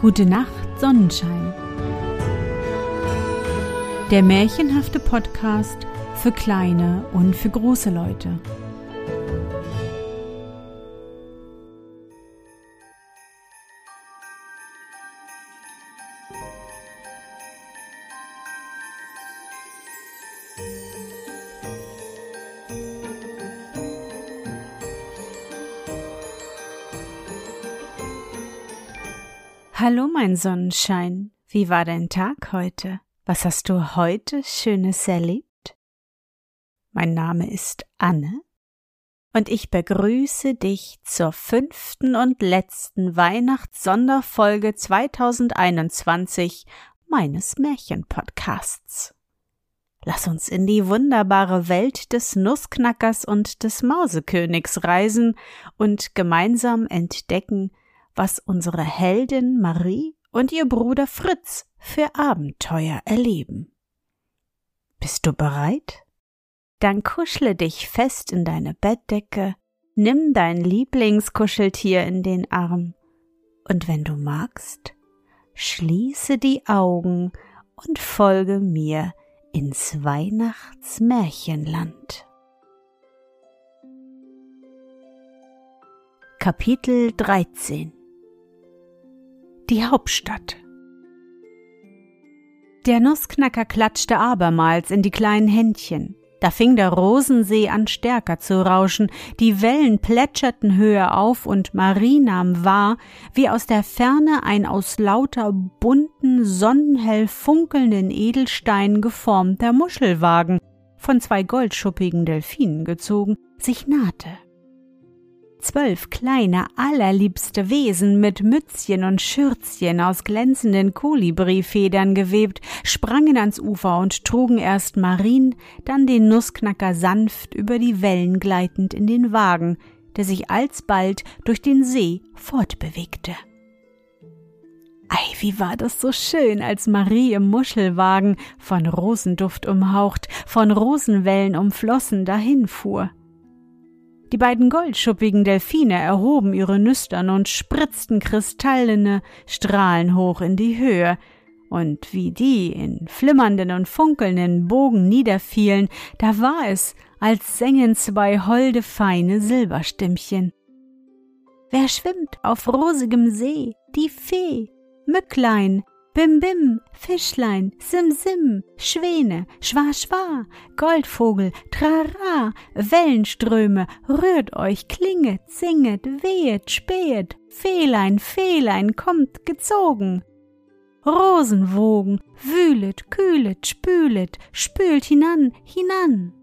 Gute Nacht, Sonnenschein. Der märchenhafte Podcast für kleine und für große Leute. Hallo, mein Sonnenschein. Wie war dein Tag heute? Was hast du heute Schönes erlebt? Mein Name ist Anne und ich begrüße dich zur fünften und letzten Weihnachtssonderfolge 2021 meines Märchenpodcasts. Lass uns in die wunderbare Welt des Nussknackers und des Mausekönigs reisen und gemeinsam entdecken, was unsere Heldin Marie und ihr Bruder Fritz für Abenteuer erleben. Bist du bereit? Dann kuschle dich fest in deine Bettdecke, nimm dein Lieblingskuscheltier in den Arm und wenn du magst, schließe die Augen und folge mir ins Weihnachtsmärchenland. Kapitel 13 die Hauptstadt. Der Nussknacker klatschte abermals in die kleinen Händchen. Da fing der Rosensee an stärker zu rauschen, die Wellen plätscherten höher auf und Marie nahm wahr, wie aus der Ferne ein aus lauter bunten, sonnenhell funkelnden Edelsteinen geformter Muschelwagen, von zwei goldschuppigen Delfinen gezogen, sich nahte. Zwölf kleine, allerliebste Wesen mit Mützchen und Schürzchen aus glänzenden Kolibrifedern gewebt, sprangen ans Ufer und trugen erst Marien, dann den Nussknacker sanft über die Wellen gleitend in den Wagen, der sich alsbald durch den See fortbewegte. Ei, wie war das so schön, als Marie im Muschelwagen, von Rosenduft umhaucht, von Rosenwellen umflossen, dahinfuhr. Die beiden goldschuppigen Delfine erhoben ihre Nüstern und spritzten kristallene Strahlen hoch in die Höhe, und wie die in flimmernden und funkelnden Bogen niederfielen, da war es, als sängen zwei holde feine Silberstimmchen. Wer schwimmt auf rosigem See? Die Fee. Mücklein, Bim Bim, Fischlein, Sim Sim, Schwäne, Schwa Schwa, Goldvogel, Trara, Wellenströme, rührt euch, klinget, singet, wehet, spähet, Fehlein, Fehlein, kommt gezogen. Rosenwogen, wühlet, kühlet, spület, spült hinan, hinan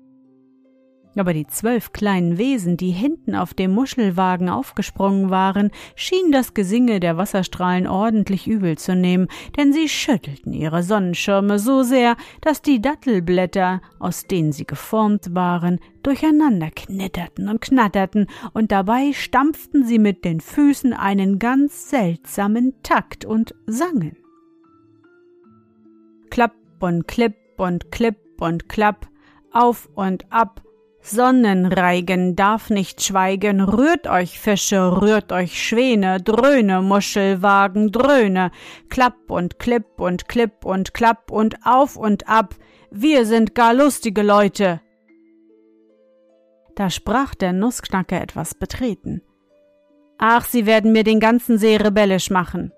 aber die zwölf kleinen Wesen, die hinten auf dem Muschelwagen aufgesprungen waren, schienen das Gesinge der Wasserstrahlen ordentlich übel zu nehmen, denn sie schüttelten ihre Sonnenschirme so sehr, dass die Dattelblätter, aus denen sie geformt waren, durcheinander knitterten und knatterten, und dabei stampften sie mit den Füßen einen ganz seltsamen Takt und sangen. Klapp und klipp und klipp und klapp, auf und ab, Sonnenreigen darf nicht schweigen, rührt euch Fische, rührt euch Schwäne, dröhne Muschelwagen, dröhne, klapp und klipp und klipp und klapp und auf und ab, wir sind gar lustige Leute. Da sprach der Nussknacker etwas betreten. Ach, sie werden mir den ganzen See rebellisch machen.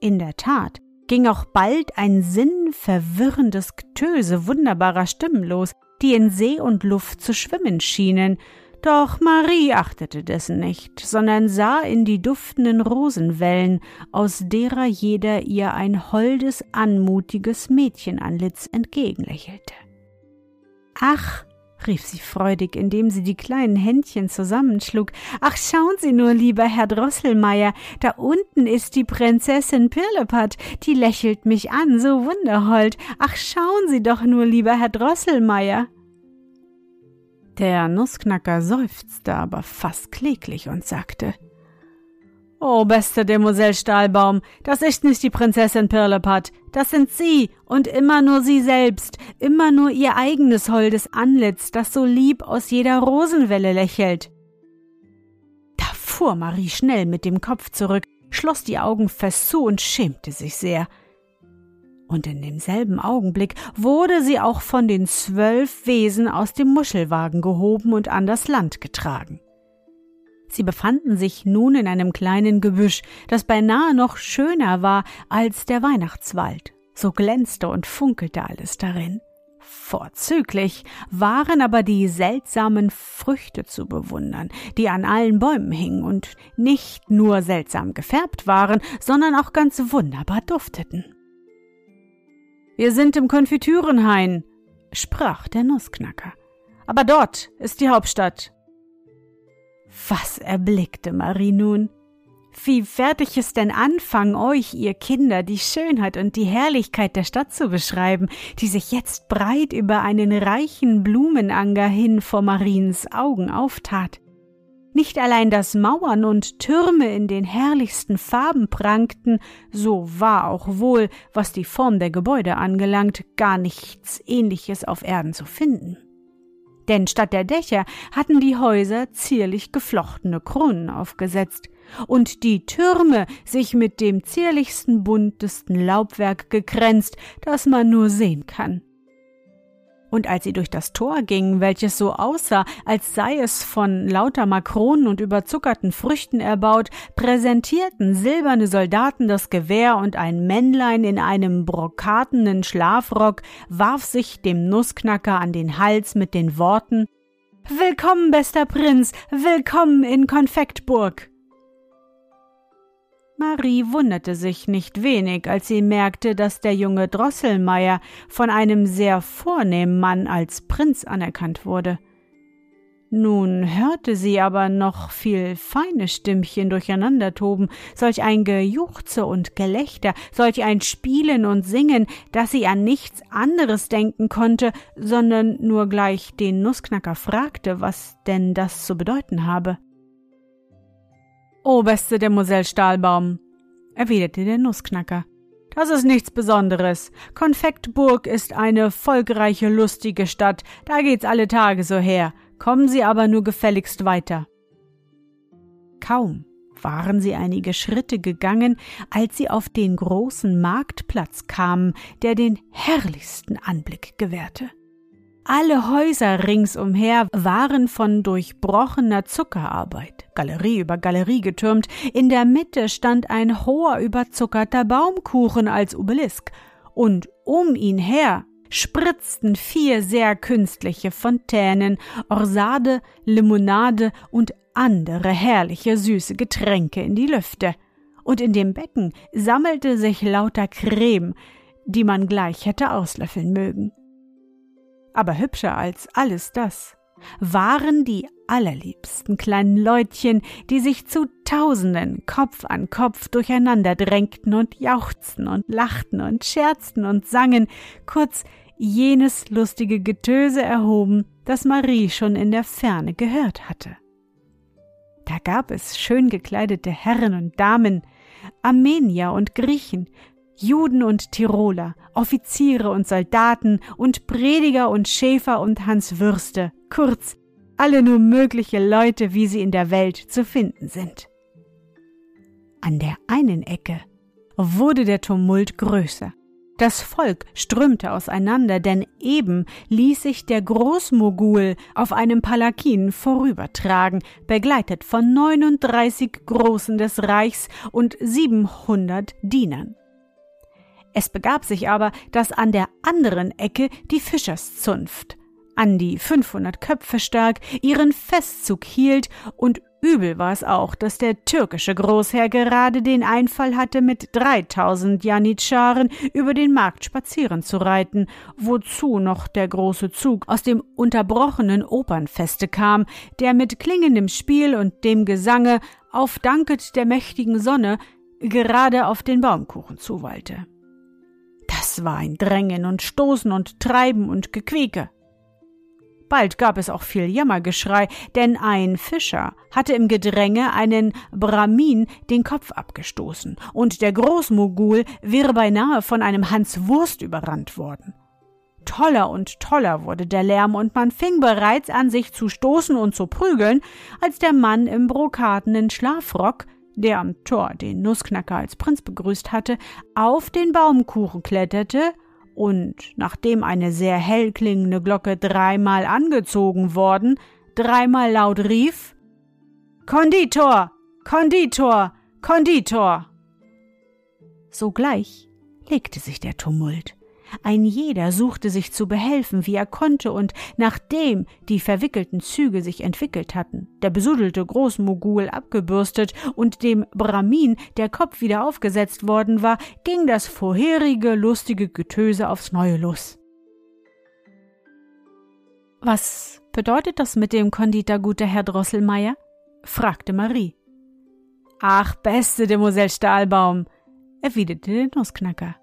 In der Tat ging auch bald ein sinnverwirrendes Getöse wunderbarer Stimmen los, die in See und Luft zu schwimmen schienen, doch Marie achtete dessen nicht, sondern sah in die duftenden Rosenwellen, aus derer jeder ihr ein holdes, anmutiges Mädchenantlitz entgegenlächelte. Ach, rief sie freudig, indem sie die kleinen Händchen zusammenschlug. Ach, schauen Sie nur, lieber Herr Drosselmeier, da unten ist die Prinzessin Pirlipat, die lächelt mich an, so wunderhold. Ach, schauen Sie doch nur, lieber Herr Drosselmeier. Der Nussknacker seufzte aber fast kläglich und sagte, Oh, beste Demoiselle Stahlbaum, das ist nicht die Prinzessin Pirlipat, das sind Sie und immer nur Sie selbst, immer nur Ihr eigenes holdes Antlitz, das so lieb aus jeder Rosenwelle lächelt. Da fuhr Marie schnell mit dem Kopf zurück, schloss die Augen fest zu und schämte sich sehr. Und in demselben Augenblick wurde sie auch von den zwölf Wesen aus dem Muschelwagen gehoben und an das Land getragen. Sie befanden sich nun in einem kleinen Gebüsch, das beinahe noch schöner war als der Weihnachtswald, so glänzte und funkelte alles darin. Vorzüglich waren aber die seltsamen Früchte zu bewundern, die an allen Bäumen hingen und nicht nur seltsam gefärbt waren, sondern auch ganz wunderbar dufteten. Wir sind im Konfitürenhain, sprach der Nussknacker. Aber dort ist die Hauptstadt. Was erblickte Marie nun? Wie werde ich es denn anfangen, euch, ihr Kinder, die Schönheit und die Herrlichkeit der Stadt zu beschreiben, die sich jetzt breit über einen reichen Blumenanger hin vor Mariens Augen auftat? Nicht allein dass Mauern und Türme in den herrlichsten Farben prangten, so war auch wohl, was die Form der Gebäude angelangt, gar nichts ähnliches auf Erden zu finden. Denn statt der Dächer hatten die Häuser zierlich geflochtene Kronen aufgesetzt, und die Türme sich mit dem zierlichsten buntesten Laubwerk gekränzt, das man nur sehen kann. Und als sie durch das Tor gingen, welches so aussah, als sei es von lauter Makronen und überzuckerten Früchten erbaut, präsentierten silberne Soldaten das Gewehr und ein Männlein in einem brokatenen Schlafrock warf sich dem Nussknacker an den Hals mit den Worten Willkommen, bester Prinz, willkommen in Konfektburg. Marie wunderte sich nicht wenig, als sie merkte, dass der junge Drosselmeier von einem sehr vornehmen Mann als Prinz anerkannt wurde. Nun hörte sie aber noch viel feine Stimmchen durcheinandertoben, solch ein Gejuchze und Gelächter, solch ein Spielen und Singen, dass sie an nichts anderes denken konnte, sondern nur gleich den Nussknacker fragte, was denn das zu bedeuten habe. Oh, beste Demoiselle Stahlbaum, erwiderte der Nussknacker. Das ist nichts Besonderes. Konfektburg ist eine volkreiche, lustige Stadt, da geht's alle Tage so her. Kommen Sie aber nur gefälligst weiter. Kaum waren sie einige Schritte gegangen, als sie auf den großen Marktplatz kamen, der den herrlichsten Anblick gewährte. Alle Häuser ringsumher waren von durchbrochener Zuckerarbeit, Galerie über Galerie getürmt, in der Mitte stand ein hoher überzuckerter Baumkuchen als Obelisk, und um ihn her spritzten vier sehr künstliche Fontänen, Orsade, Limonade und andere herrliche süße Getränke in die Lüfte. Und in dem Becken sammelte sich lauter Creme, die man gleich hätte auslöffeln mögen aber hübscher als alles das waren die allerliebsten kleinen Leutchen, die sich zu Tausenden Kopf an Kopf durcheinander drängten und jauchzten und lachten und scherzten und sangen, kurz jenes lustige Getöse erhoben, das Marie schon in der Ferne gehört hatte. Da gab es schön gekleidete Herren und Damen, Armenier und Griechen, Juden und Tiroler, Offiziere und Soldaten und Prediger und Schäfer und Hanswürste, kurz alle nur mögliche Leute, wie sie in der Welt zu finden sind. An der einen Ecke wurde der Tumult größer. Das Volk strömte auseinander, denn eben ließ sich der Großmogul auf einem Palakin vorübertragen, begleitet von 39 Großen des Reichs und 700 Dienern. Es begab sich aber, dass an der anderen Ecke die Fischerszunft, an die 500 Köpfe stark, ihren Festzug hielt und übel war es auch, dass der türkische Großherr gerade den Einfall hatte, mit 3000 Janitscharen über den Markt spazieren zu reiten, wozu noch der große Zug aus dem unterbrochenen Opernfeste kam, der mit klingendem Spiel und dem Gesange auf Danket der mächtigen Sonne gerade auf den Baumkuchen zuwallte. War ein Drängen und Stoßen und Treiben und Gequieke. Bald gab es auch viel Jammergeschrei, denn ein Fischer hatte im Gedränge einen Brahmin den Kopf abgestoßen, und der Großmogul wäre beinahe von einem Hans Wurst überrannt worden. Toller und toller wurde der Lärm, und man fing bereits an, sich zu stoßen und zu prügeln, als der Mann im brokatenen Schlafrock der am Tor den Nussknacker als Prinz begrüßt hatte, auf den Baumkuchen kletterte und, nachdem eine sehr hell klingende Glocke dreimal angezogen worden, dreimal laut rief Konditor. Konditor. Konditor. Sogleich legte sich der Tumult. Ein jeder suchte sich zu behelfen, wie er konnte, und nachdem die verwickelten Züge sich entwickelt hatten, der besudelte Großmogul abgebürstet und dem Brahmin der Kopf wieder aufgesetzt worden war, ging das vorherige lustige Getöse aufs Neue los. Was bedeutet das mit dem Konditor, guter Herr Drosselmeier? fragte Marie. Ach, beste Demoiselle Stahlbaum, erwiderte der Nussknacker.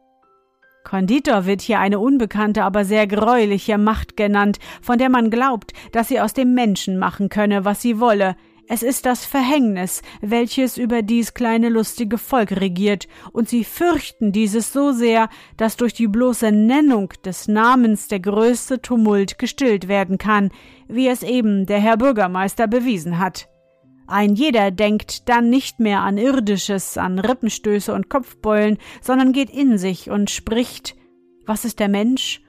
Konditor wird hier eine unbekannte, aber sehr greuliche Macht genannt, von der man glaubt, dass sie aus dem Menschen machen könne, was sie wolle. Es ist das Verhängnis, welches über dies kleine lustige Volk regiert, und sie fürchten dieses so sehr, dass durch die bloße Nennung des Namens der größte Tumult gestillt werden kann, wie es eben der Herr Bürgermeister bewiesen hat. Ein jeder denkt dann nicht mehr an Irdisches, an Rippenstöße und Kopfbeulen, sondern geht in sich und spricht, was ist der Mensch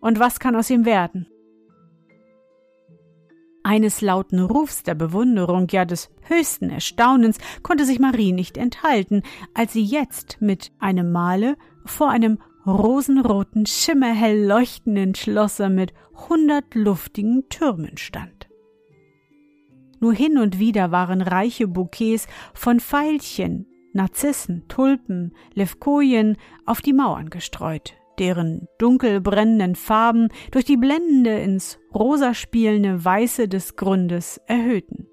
und was kann aus ihm werden? Eines lauten Rufs der Bewunderung, ja des höchsten Erstaunens, konnte sich Marie nicht enthalten, als sie jetzt mit einem Male vor einem rosenroten, schimmerhell leuchtenden Schlosse mit hundert luftigen Türmen stand. Nur hin und wieder waren reiche Bouquets von Veilchen, Narzissen, Tulpen, Levkojen auf die Mauern gestreut, deren dunkel brennenden Farben durch die blendende ins rosa spielende Weiße des Grundes erhöhten.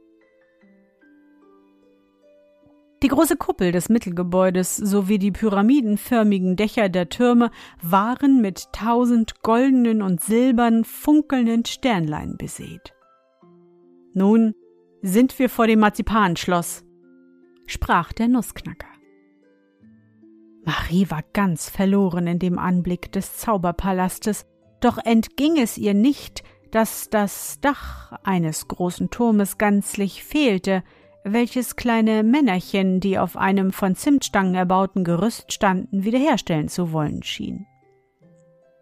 Die große Kuppel des Mittelgebäudes sowie die pyramidenförmigen Dächer der Türme waren mit tausend goldenen und silbernen funkelnden Sternlein besät. Nun sind wir vor dem Marzipanschloss, sprach der Nussknacker. Marie war ganz verloren in dem Anblick des Zauberpalastes, doch entging es ihr nicht, dass das Dach eines großen Turmes ganzlich fehlte, welches kleine Männerchen, die auf einem von Zimtstangen erbauten Gerüst standen, wiederherstellen zu wollen schien.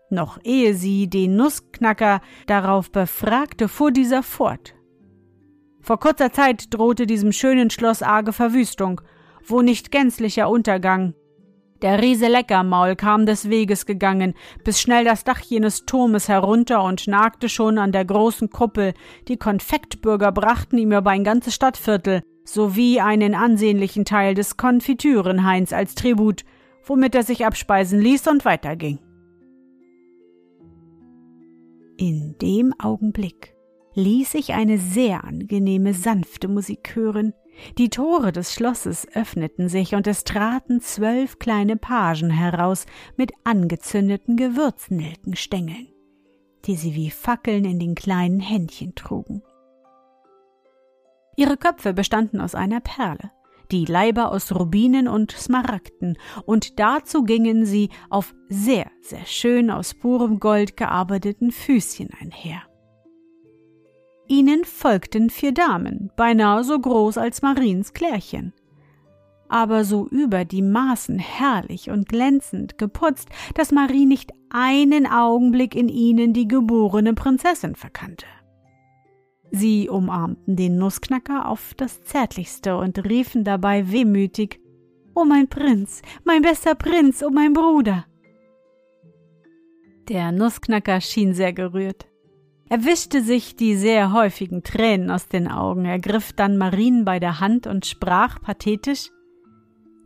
Noch ehe sie den Nussknacker darauf befragte, fuhr dieser fort. Vor kurzer Zeit drohte diesem schönen Schloss arge Verwüstung, wo nicht gänzlicher Untergang. Der Riese Leckermaul kam des Weges gegangen, bis schnell das Dach jenes Turmes herunter und nagte schon an der großen Kuppel. Die Konfektbürger brachten ihm aber ein ganzes Stadtviertel sowie einen ansehnlichen Teil des Konfitürenhains als Tribut, womit er sich abspeisen ließ und weiterging. In dem Augenblick ließ sich eine sehr angenehme, sanfte Musik hören. Die Tore des Schlosses öffneten sich und es traten zwölf kleine Pagen heraus mit angezündeten Gewürznelkenstängeln, die sie wie Fackeln in den kleinen Händchen trugen. Ihre Köpfe bestanden aus einer Perle, die Leiber aus Rubinen und Smaragden, und dazu gingen sie auf sehr, sehr schön aus purem Gold gearbeiteten Füßchen einher. Ihnen folgten vier Damen, beinahe so groß als Mariens Klärchen, aber so über die Maßen herrlich und glänzend geputzt, dass Marie nicht einen Augenblick in ihnen die geborene Prinzessin verkannte. Sie umarmten den Nussknacker auf das Zärtlichste und riefen dabei wehmütig O mein Prinz, mein bester Prinz, o mein Bruder. Der Nussknacker schien sehr gerührt. Er wischte sich die sehr häufigen Tränen aus den Augen, ergriff dann Marien bei der Hand und sprach pathetisch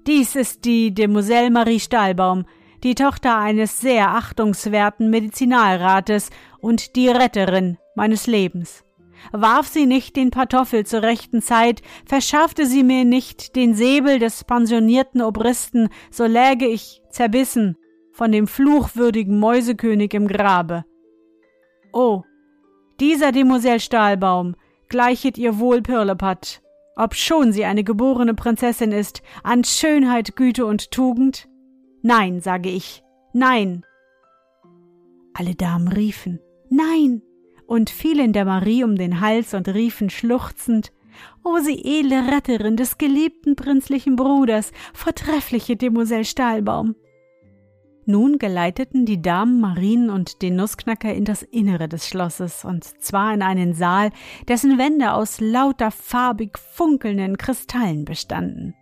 Dies ist die Demoiselle Marie Stahlbaum, die Tochter eines sehr achtungswerten Medizinalrates und die Retterin meines Lebens. Warf sie nicht den Pantoffel zur rechten Zeit, verschaffte sie mir nicht den Säbel des pensionierten Obristen, so läge ich zerbissen von dem fluchwürdigen Mäusekönig im Grabe. Oh, dieser Demoiselle Stahlbaum gleichet ihr wohl Pirlepat, obschon sie eine geborene Prinzessin ist, an Schönheit, Güte und Tugend? Nein, sage ich, nein. Alle Damen riefen, nein, und fielen der Marie um den Hals und riefen schluchzend, O sie edle Retterin des geliebten prinzlichen Bruders, vortreffliche Demoiselle Stahlbaum! Nun geleiteten die Damen Marien und den Nussknacker in das Innere des Schlosses, und zwar in einen Saal, dessen Wände aus lauter farbig funkelnden Kristallen bestanden.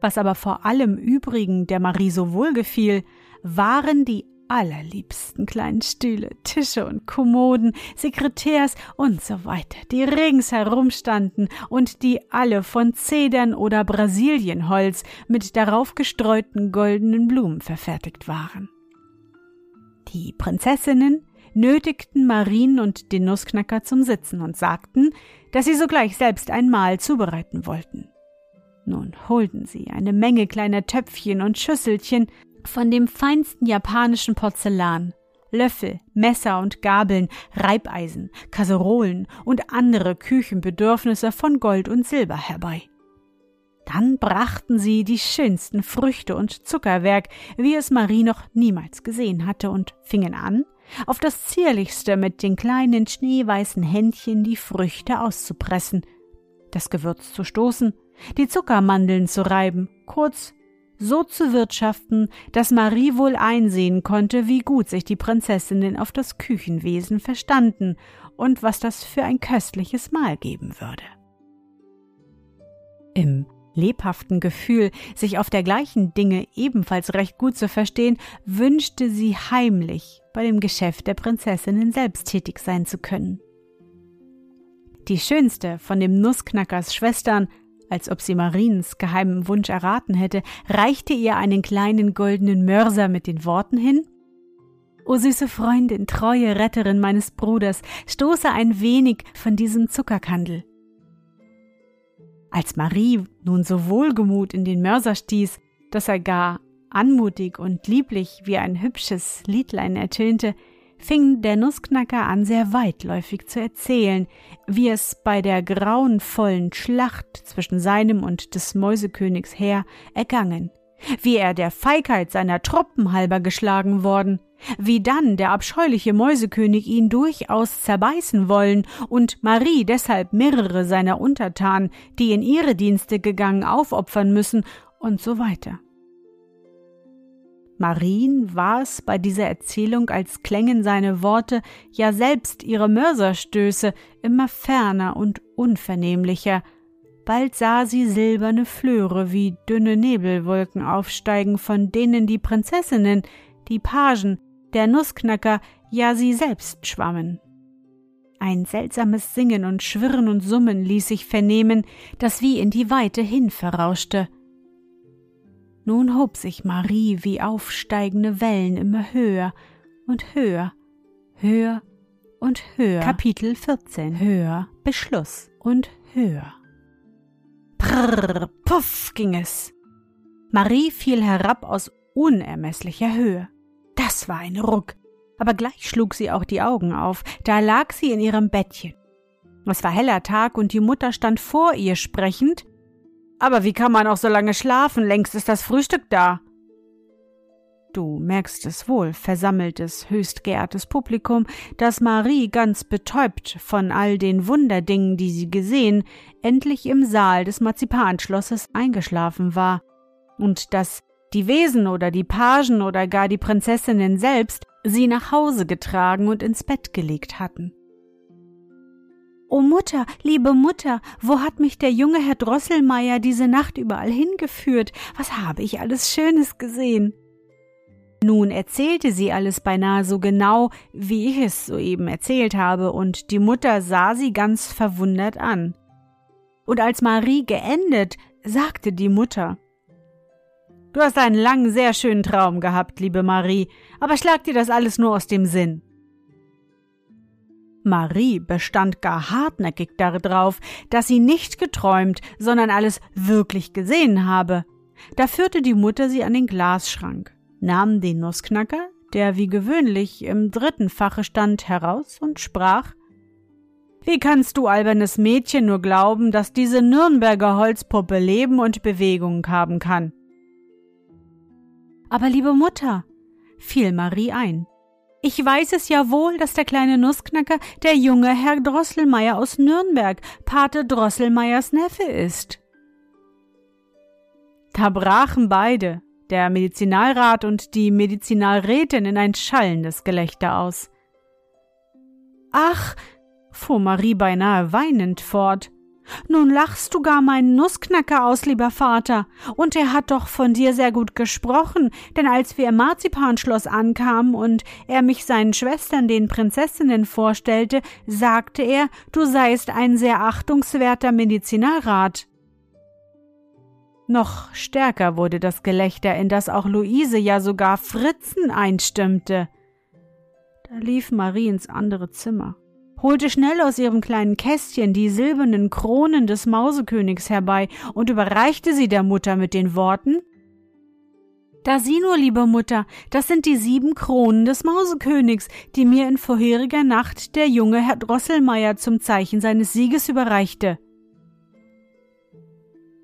Was aber vor allem übrigen der Marie so wohl gefiel, waren die allerliebsten kleinen Stühle, Tische und Kommoden, Sekretärs und so weiter, die ringsherum standen und die alle von Zedern oder Brasilienholz mit darauf gestreuten goldenen Blumen verfertigt waren. Die Prinzessinnen nötigten Marien und den Nussknacker zum Sitzen und sagten, dass sie sogleich selbst ein Mahl zubereiten wollten. Nun holten sie eine Menge kleiner Töpfchen und Schüsselchen von dem feinsten japanischen Porzellan, Löffel, Messer und Gabeln, Reibeisen, Kasserolen und andere Küchenbedürfnisse von Gold und Silber herbei. Dann brachten sie die schönsten Früchte und Zuckerwerk, wie es Marie noch niemals gesehen hatte, und fingen an, auf das zierlichste mit den kleinen schneeweißen Händchen die Früchte auszupressen, das Gewürz zu stoßen, die Zuckermandeln zu reiben, kurz so zu wirtschaften, dass Marie wohl einsehen konnte, wie gut sich die Prinzessinnen auf das Küchenwesen verstanden und was das für ein köstliches Mahl geben würde. Im lebhaften Gefühl, sich auf dergleichen Dinge ebenfalls recht gut zu verstehen, wünschte sie heimlich, bei dem Geschäft der Prinzessinnen selbst tätig sein zu können. Die schönste von dem Nussknackers Schwestern als ob sie Mariens geheimen Wunsch erraten hätte, reichte ihr einen kleinen goldenen Mörser mit den Worten hin O süße Freundin, treue Retterin meines Bruders, stoße ein wenig von diesem Zuckerkandel. Als Marie nun so wohlgemut in den Mörser stieß, dass er gar anmutig und lieblich wie ein hübsches Liedlein ertönte, fing der Nussknacker an, sehr weitläufig zu erzählen, wie es bei der grauenvollen Schlacht zwischen seinem und des Mäusekönigs Heer ergangen, wie er der Feigheit seiner Truppen halber geschlagen worden, wie dann der abscheuliche Mäusekönig ihn durchaus zerbeißen wollen und Marie deshalb mehrere seiner Untertanen, die in ihre Dienste gegangen, aufopfern müssen und so weiter. Marien war es bei dieser Erzählung, als klängen seine Worte, ja selbst ihre Mörserstöße, immer ferner und unvernehmlicher. Bald sah sie silberne Flöre wie dünne Nebelwolken aufsteigen, von denen die Prinzessinnen, die Pagen, der Nussknacker, ja sie selbst schwammen. Ein seltsames Singen und Schwirren und Summen ließ sich vernehmen, das wie in die Weite hin verrauschte. Nun hob sich Marie wie aufsteigende Wellen immer höher und höher, höher und höher. Kapitel 14 Höher, Beschluss und höher. Prrr, puff ging es. Marie fiel herab aus unermesslicher Höhe. Das war ein Ruck, aber gleich schlug sie auch die Augen auf, da lag sie in ihrem Bettchen. Es war heller Tag und die Mutter stand vor ihr sprechend, aber wie kann man auch so lange schlafen? Längst ist das Frühstück da. Du merkst es wohl, versammeltes, höchst geehrtes Publikum, dass Marie ganz betäubt von all den Wunderdingen, die sie gesehen, endlich im Saal des Marzipanschlosses eingeschlafen war, und dass die Wesen oder die Pagen oder gar die Prinzessinnen selbst sie nach Hause getragen und ins Bett gelegt hatten. O Mutter, liebe Mutter, wo hat mich der junge Herr Drosselmeier diese Nacht überall hingeführt? Was habe ich alles Schönes gesehen? Nun erzählte sie alles beinahe so genau, wie ich es soeben erzählt habe, und die Mutter sah sie ganz verwundert an. Und als Marie geendet, sagte die Mutter Du hast einen langen, sehr schönen Traum gehabt, liebe Marie, aber schlag dir das alles nur aus dem Sinn. Marie bestand gar hartnäckig darauf, dass sie nicht geträumt, sondern alles wirklich gesehen habe. Da führte die Mutter sie an den Glasschrank, nahm den Nussknacker, der wie gewöhnlich im dritten Fache stand, heraus und sprach Wie kannst du, albernes Mädchen, nur glauben, dass diese Nürnberger Holzpuppe Leben und Bewegung haben kann? Aber liebe Mutter, fiel Marie ein, Ich weiß es ja wohl, dass der kleine Nussknacker der junge Herr Drosselmeier aus Nürnberg, Pate Drosselmeiers Neffe ist. Da brachen beide, der Medizinalrat und die Medizinalrätin, in ein schallendes Gelächter aus. Ach, fuhr Marie beinahe weinend fort, nun lachst du gar meinen Nussknacker aus, lieber Vater. Und er hat doch von dir sehr gut gesprochen, denn als wir im Marzipanschloss ankamen und er mich seinen Schwestern, den Prinzessinnen, vorstellte, sagte er, du seist ein sehr achtungswerter Medizinalrat. Noch stärker wurde das Gelächter, in das auch Luise, ja sogar Fritzen einstimmte. Da lief Marie ins andere Zimmer holte schnell aus ihrem kleinen Kästchen die silbernen Kronen des Mausekönigs herbei und überreichte sie der Mutter mit den Worten Da sieh nur, liebe Mutter, das sind die sieben Kronen des Mausekönigs, die mir in vorheriger Nacht der junge Herr Drosselmeier zum Zeichen seines Sieges überreichte.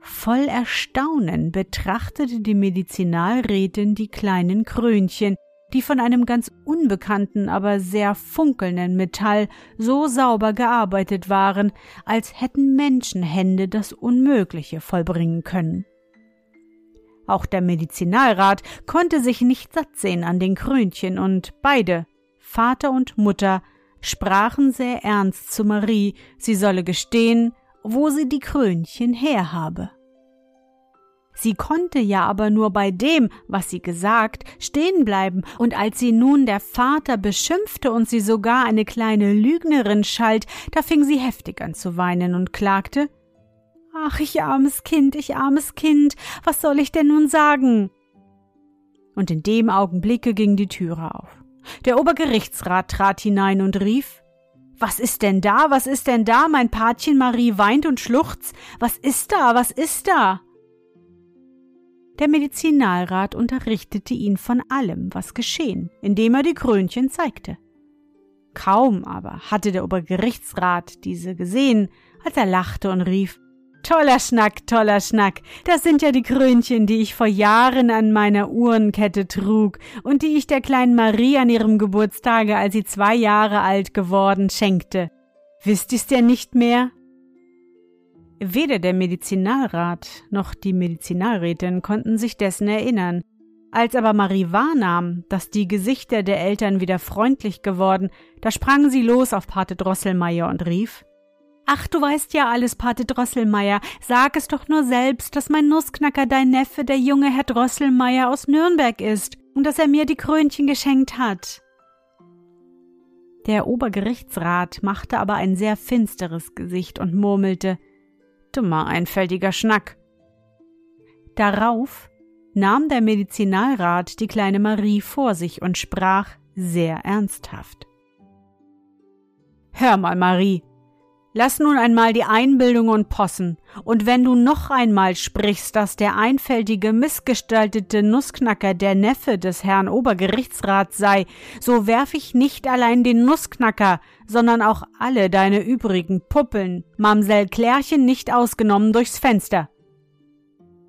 Voll Erstaunen betrachtete die Medizinalrätin die kleinen Krönchen, die von einem ganz unbekannten, aber sehr funkelnden Metall so sauber gearbeitet waren, als hätten Menschenhände das Unmögliche vollbringen können. Auch der Medizinalrat konnte sich nicht satt sehen an den Krönchen, und beide, Vater und Mutter, sprachen sehr ernst zu Marie, sie solle gestehen, wo sie die Krönchen herhabe. Sie konnte ja aber nur bei dem, was sie gesagt, stehen bleiben, und als sie nun der Vater beschimpfte und sie sogar eine kleine Lügnerin schalt, da fing sie heftig an zu weinen und klagte Ach, ich armes Kind, ich armes Kind, was soll ich denn nun sagen? Und in dem Augenblicke ging die Türe auf. Der Obergerichtsrat trat hinein und rief Was ist denn da? Was ist denn da? Mein Patchen Marie weint und schluchzt. Was ist da? Was ist da? Der Medizinalrat unterrichtete ihn von allem, was geschehen, indem er die Krönchen zeigte. Kaum aber hatte der Obergerichtsrat diese gesehen, als er lachte und rief Toller Schnack, toller Schnack. Das sind ja die Krönchen, die ich vor Jahren an meiner Uhrenkette trug und die ich der kleinen Marie an ihrem Geburtstage, als sie zwei Jahre alt geworden, schenkte. Wisst ihr's denn nicht mehr? Weder der Medizinalrat noch die Medizinalrätin konnten sich dessen erinnern. Als aber Marie wahrnahm, dass die Gesichter der Eltern wieder freundlich geworden, da sprang sie los auf Pate Drosselmeier und rief Ach, du weißt ja alles, Pate Drosselmeier. Sag es doch nur selbst, dass mein Nussknacker dein Neffe, der junge Herr Drosselmeier aus Nürnberg ist und dass er mir die Krönchen geschenkt hat. Der Obergerichtsrat machte aber ein sehr finsteres Gesicht und murmelte Dummer, einfältiger Schnack. Darauf nahm der Medizinalrat die kleine Marie vor sich und sprach sehr ernsthaft. Hör mal, Marie, Lass nun einmal die Einbildungen possen, und wenn du noch einmal sprichst, dass der einfältige, missgestaltete Nussknacker der Neffe des Herrn Obergerichtsrats sei, so werf ich nicht allein den Nussknacker, sondern auch alle deine übrigen Puppeln, Mamsell Klärchen nicht ausgenommen, durchs Fenster.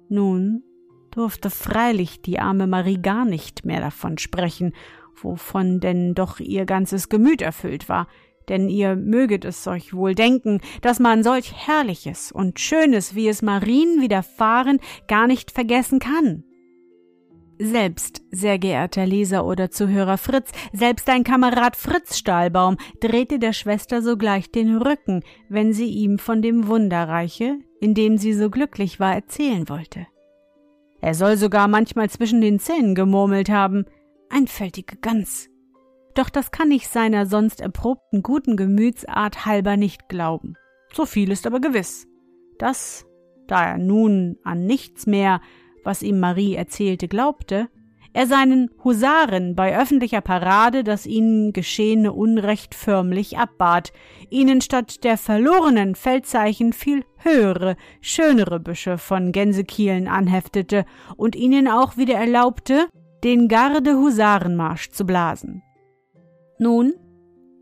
Nun durfte freilich die arme Marie gar nicht mehr davon sprechen, wovon denn doch ihr ganzes Gemüt erfüllt war, denn ihr möget es euch wohl denken, dass man solch Herrliches und Schönes, wie es Marien widerfahren, gar nicht vergessen kann. Selbst, sehr geehrter Leser oder Zuhörer Fritz, selbst dein Kamerad Fritz Stahlbaum drehte der Schwester sogleich den Rücken, wenn sie ihm von dem Wunderreiche, in dem sie so glücklich war, erzählen wollte. Er soll sogar manchmal zwischen den Zähnen gemurmelt haben. Einfältige Gans. Doch das kann ich seiner sonst erprobten guten Gemütsart halber nicht glauben. So viel ist aber gewiss, dass, da er nun an nichts mehr, was ihm Marie erzählte, glaubte, er seinen Husaren bei öffentlicher Parade das ihnen geschehene Unrecht förmlich abbat, ihnen statt der verlorenen Feldzeichen viel höhere, schönere Büsche von Gänsekielen anheftete und ihnen auch wieder erlaubte, den Garde-Husarenmarsch zu blasen. Nun,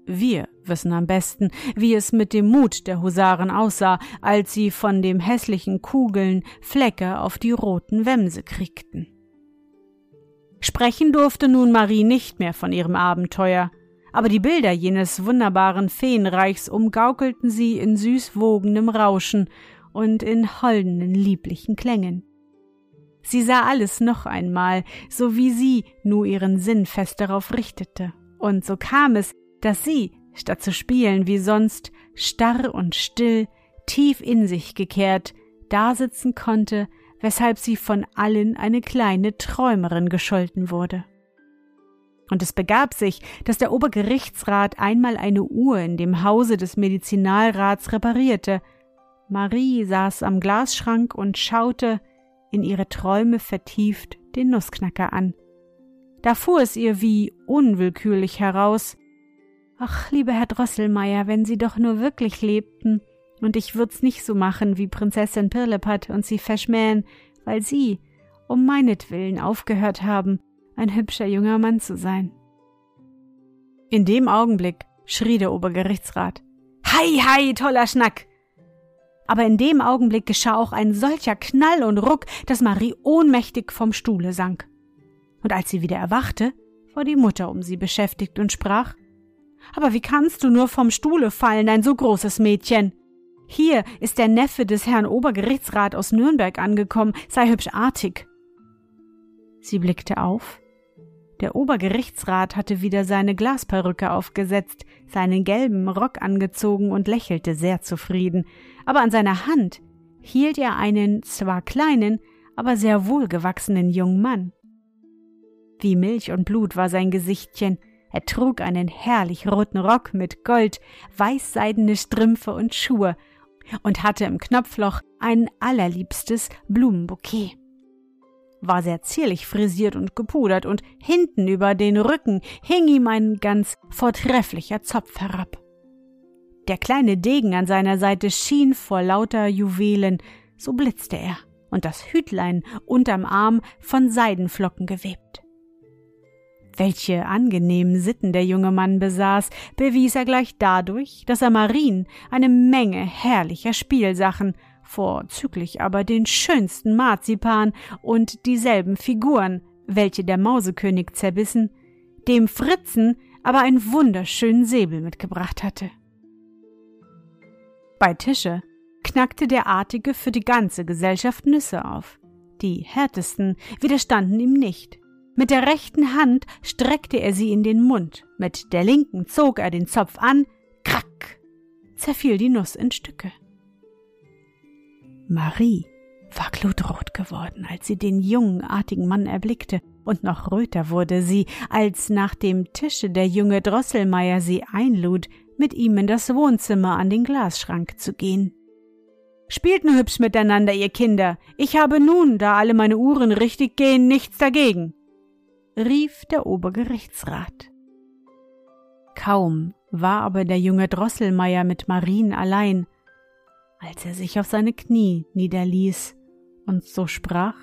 wir wissen am besten, wie es mit dem Mut der Husaren aussah, als sie von dem hässlichen Kugeln Flecke auf die roten Wämse kriegten. Sprechen durfte nun Marie nicht mehr von ihrem Abenteuer, aber die Bilder jenes wunderbaren Feenreichs umgaukelten sie in süß wogendem Rauschen und in holdenden, lieblichen Klängen. Sie sah alles noch einmal, so wie sie nur ihren Sinn fest darauf richtete, und so kam es, dass sie, statt zu spielen wie sonst, starr und still, tief in sich gekehrt, dasitzen konnte, weshalb sie von allen eine kleine Träumerin gescholten wurde. Und es begab sich, dass der Obergerichtsrat einmal eine Uhr in dem Hause des Medizinalrats reparierte. Marie saß am Glasschrank und schaute, in ihre Träume vertieft, den Nussknacker an. Da fuhr es ihr wie unwillkürlich heraus. Ach, lieber Herr Drosselmeier, wenn Sie doch nur wirklich lebten, und ich würd's nicht so machen wie Prinzessin Pirlipat und Sie verschmähen, weil Sie, um meinetwillen, aufgehört haben, ein hübscher junger Mann zu sein. In dem Augenblick schrie der Obergerichtsrat. Hei, hei, toller Schnack! Aber in dem Augenblick geschah auch ein solcher Knall und Ruck, dass Marie ohnmächtig vom Stuhle sank. Und als sie wieder erwachte, war die Mutter um sie beschäftigt und sprach Aber wie kannst du nur vom Stuhle fallen, ein so großes Mädchen? Hier ist der Neffe des Herrn Obergerichtsrat aus Nürnberg angekommen, sei hübsch artig. Sie blickte auf der Obergerichtsrat hatte wieder seine Glasperücke aufgesetzt, seinen gelben Rock angezogen und lächelte sehr zufrieden, aber an seiner Hand hielt er einen zwar kleinen, aber sehr wohlgewachsenen jungen Mann. Wie Milch und Blut war sein Gesichtchen, er trug einen herrlich roten Rock mit Gold, weißseidene Strümpfe und Schuhe und hatte im Knopfloch ein allerliebstes Blumenbouquet war sehr zierlich frisiert und gepudert, und hinten über den Rücken hing ihm ein ganz vortrefflicher Zopf herab. Der kleine Degen an seiner Seite schien vor lauter Juwelen, so blitzte er, und das Hütlein unterm Arm von Seidenflocken gewebt. Welche angenehmen Sitten der junge Mann besaß, bewies er gleich dadurch, dass er Marien eine Menge herrlicher Spielsachen vorzüglich aber den schönsten Marzipan und dieselben Figuren, welche der Mausekönig zerbissen, dem Fritzen aber einen wunderschönen Säbel mitgebracht hatte. Bei Tische knackte der Artige für die ganze Gesellschaft Nüsse auf. Die härtesten widerstanden ihm nicht. Mit der rechten Hand streckte er sie in den Mund, mit der linken zog er den Zopf an, krack, zerfiel die Nuss in Stücke. Marie war glutrot geworden, als sie den jungen, artigen Mann erblickte, und noch röter wurde sie, als nach dem Tische der junge Drosselmeier sie einlud, mit ihm in das Wohnzimmer an den Glasschrank zu gehen. Spielt nur hübsch miteinander, ihr Kinder. Ich habe nun, da alle meine Uhren richtig gehen, nichts dagegen, rief der Obergerichtsrat. Kaum war aber der junge Drosselmeier mit Marien allein, als er sich auf seine Knie niederließ und so sprach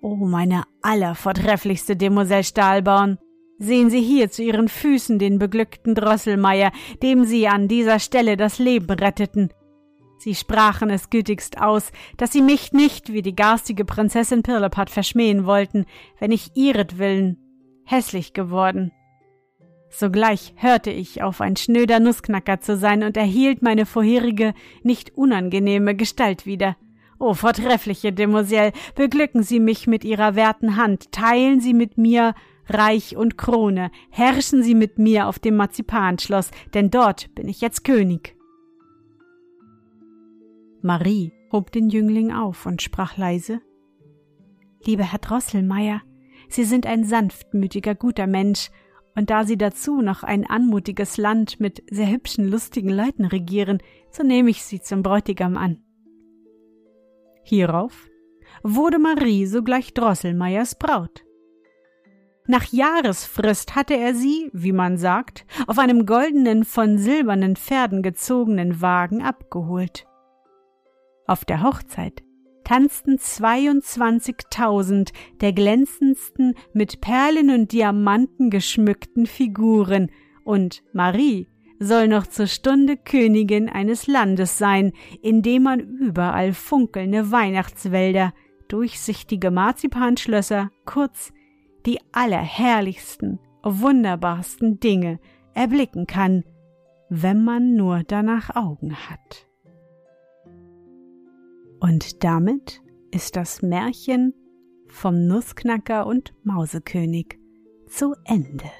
O meine allervortrefflichste Demoiselle Stahlborn, sehen Sie hier zu Ihren Füßen den beglückten Drosselmeier, dem Sie an dieser Stelle das Leben retteten. Sie sprachen es gütigst aus, dass Sie mich nicht wie die garstige Prinzessin Pirlipat verschmähen wollten, wenn ich ihretwillen hässlich geworden Sogleich hörte ich auf, ein schnöder Nussknacker zu sein und erhielt meine vorherige, nicht unangenehme Gestalt wieder. O vortreffliche Demoiselle, beglücken Sie mich mit Ihrer werten Hand, teilen Sie mit mir Reich und Krone, herrschen Sie mit mir auf dem Marzipanschloss, denn dort bin ich jetzt König. Marie hob den Jüngling auf und sprach leise Lieber Herr Drosselmeier, Sie sind ein sanftmütiger, guter Mensch, und da sie dazu noch ein anmutiges Land mit sehr hübschen, lustigen Leuten regieren, so nehme ich sie zum Bräutigam an. Hierauf wurde Marie sogleich Drosselmeiers Braut. Nach Jahresfrist hatte er sie, wie man sagt, auf einem goldenen, von silbernen Pferden gezogenen Wagen abgeholt. Auf der Hochzeit tanzten 22.000 der glänzendsten mit Perlen und Diamanten geschmückten Figuren und Marie soll noch zur Stunde Königin eines Landes sein, in dem man überall funkelnde Weihnachtswälder, durchsichtige Marzipanschlösser, kurz die allerherrlichsten, wunderbarsten Dinge erblicken kann, wenn man nur danach Augen hat. Und damit ist das Märchen vom Nussknacker und Mausekönig zu Ende.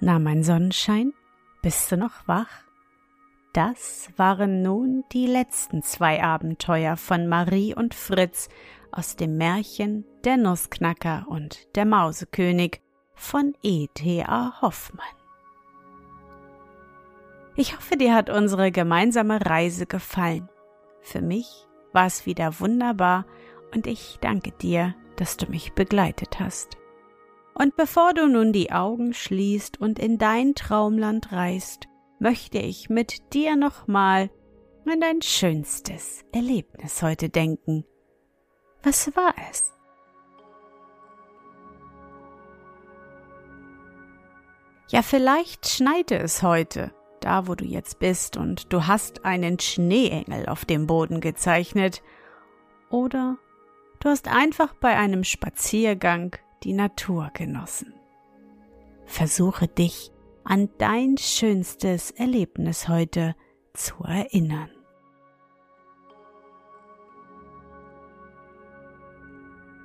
Na, mein Sonnenschein, bist du noch wach? Das waren nun die letzten zwei Abenteuer von Marie und Fritz aus dem Märchen Der Nussknacker und der Mausekönig von E.T.A. Hoffmann. Ich hoffe, dir hat unsere gemeinsame Reise gefallen. Für mich war es wieder wunderbar und ich danke dir, dass du mich begleitet hast. Und bevor du nun die Augen schließt und in dein Traumland reist, möchte ich mit dir nochmal an dein schönstes Erlebnis heute denken. Was war es? Ja, vielleicht schneite es heute, da wo du jetzt bist, und du hast einen Schneeengel auf dem Boden gezeichnet. Oder du hast einfach bei einem Spaziergang die Natur genossen. Versuche dich an dein schönstes Erlebnis heute zu erinnern.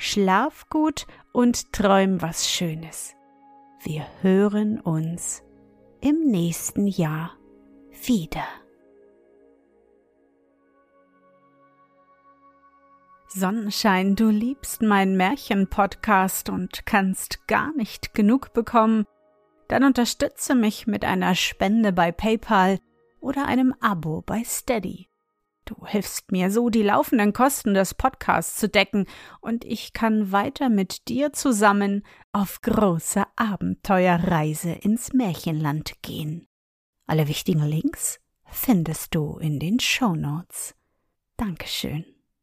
Schlaf gut und träum was Schönes. Wir hören uns im nächsten Jahr wieder. Sonnenschein, du liebst meinen Märchen-Podcast und kannst gar nicht genug bekommen, dann unterstütze mich mit einer Spende bei PayPal oder einem Abo bei Steady. Du hilfst mir so, die laufenden Kosten des Podcasts zu decken, und ich kann weiter mit dir zusammen auf große Abenteuerreise ins Märchenland gehen. Alle wichtigen Links findest du in den Show Notes. Dankeschön.